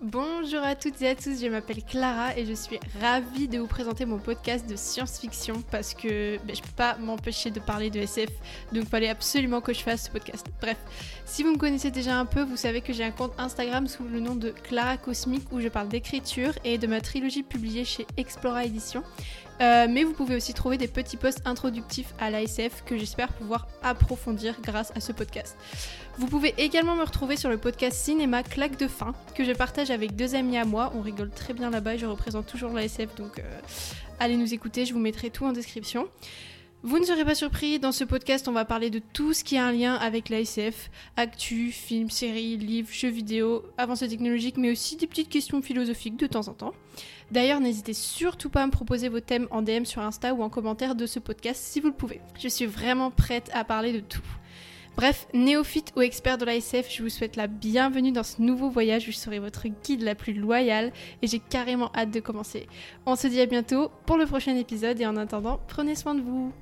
Bonjour à toutes et à tous, je m'appelle Clara et je suis ravie de vous présenter mon podcast de science-fiction parce que ben, je peux pas m'empêcher de parler de SF, donc fallait absolument que je fasse ce podcast. Bref, si vous me connaissez déjà un peu, vous savez que j'ai un compte Instagram sous le nom de Clara Cosmique où je parle d'écriture et de ma trilogie publiée chez Explora Edition. Euh, mais vous pouvez aussi trouver des petits posts introductifs à l'ASF que j'espère pouvoir approfondir grâce à ce podcast. Vous pouvez également me retrouver sur le podcast Cinéma Claque de fin que je partage avec deux amis à moi. On rigole très bien là-bas je représente toujours l'ASF donc euh, allez nous écouter, je vous mettrai tout en description. Vous ne serez pas surpris, dans ce podcast, on va parler de tout ce qui a un lien avec l'ASF, actu, films, séries, livres, jeux vidéo, avancées technologiques, mais aussi des petites questions philosophiques de temps en temps. D'ailleurs, n'hésitez surtout pas à me proposer vos thèmes en DM sur Insta ou en commentaire de ce podcast si vous le pouvez. Je suis vraiment prête à parler de tout. Bref, néophyte ou expert de l'ASF, je vous souhaite la bienvenue dans ce nouveau voyage où je serai votre guide la plus loyale et j'ai carrément hâte de commencer. On se dit à bientôt pour le prochain épisode et en attendant, prenez soin de vous.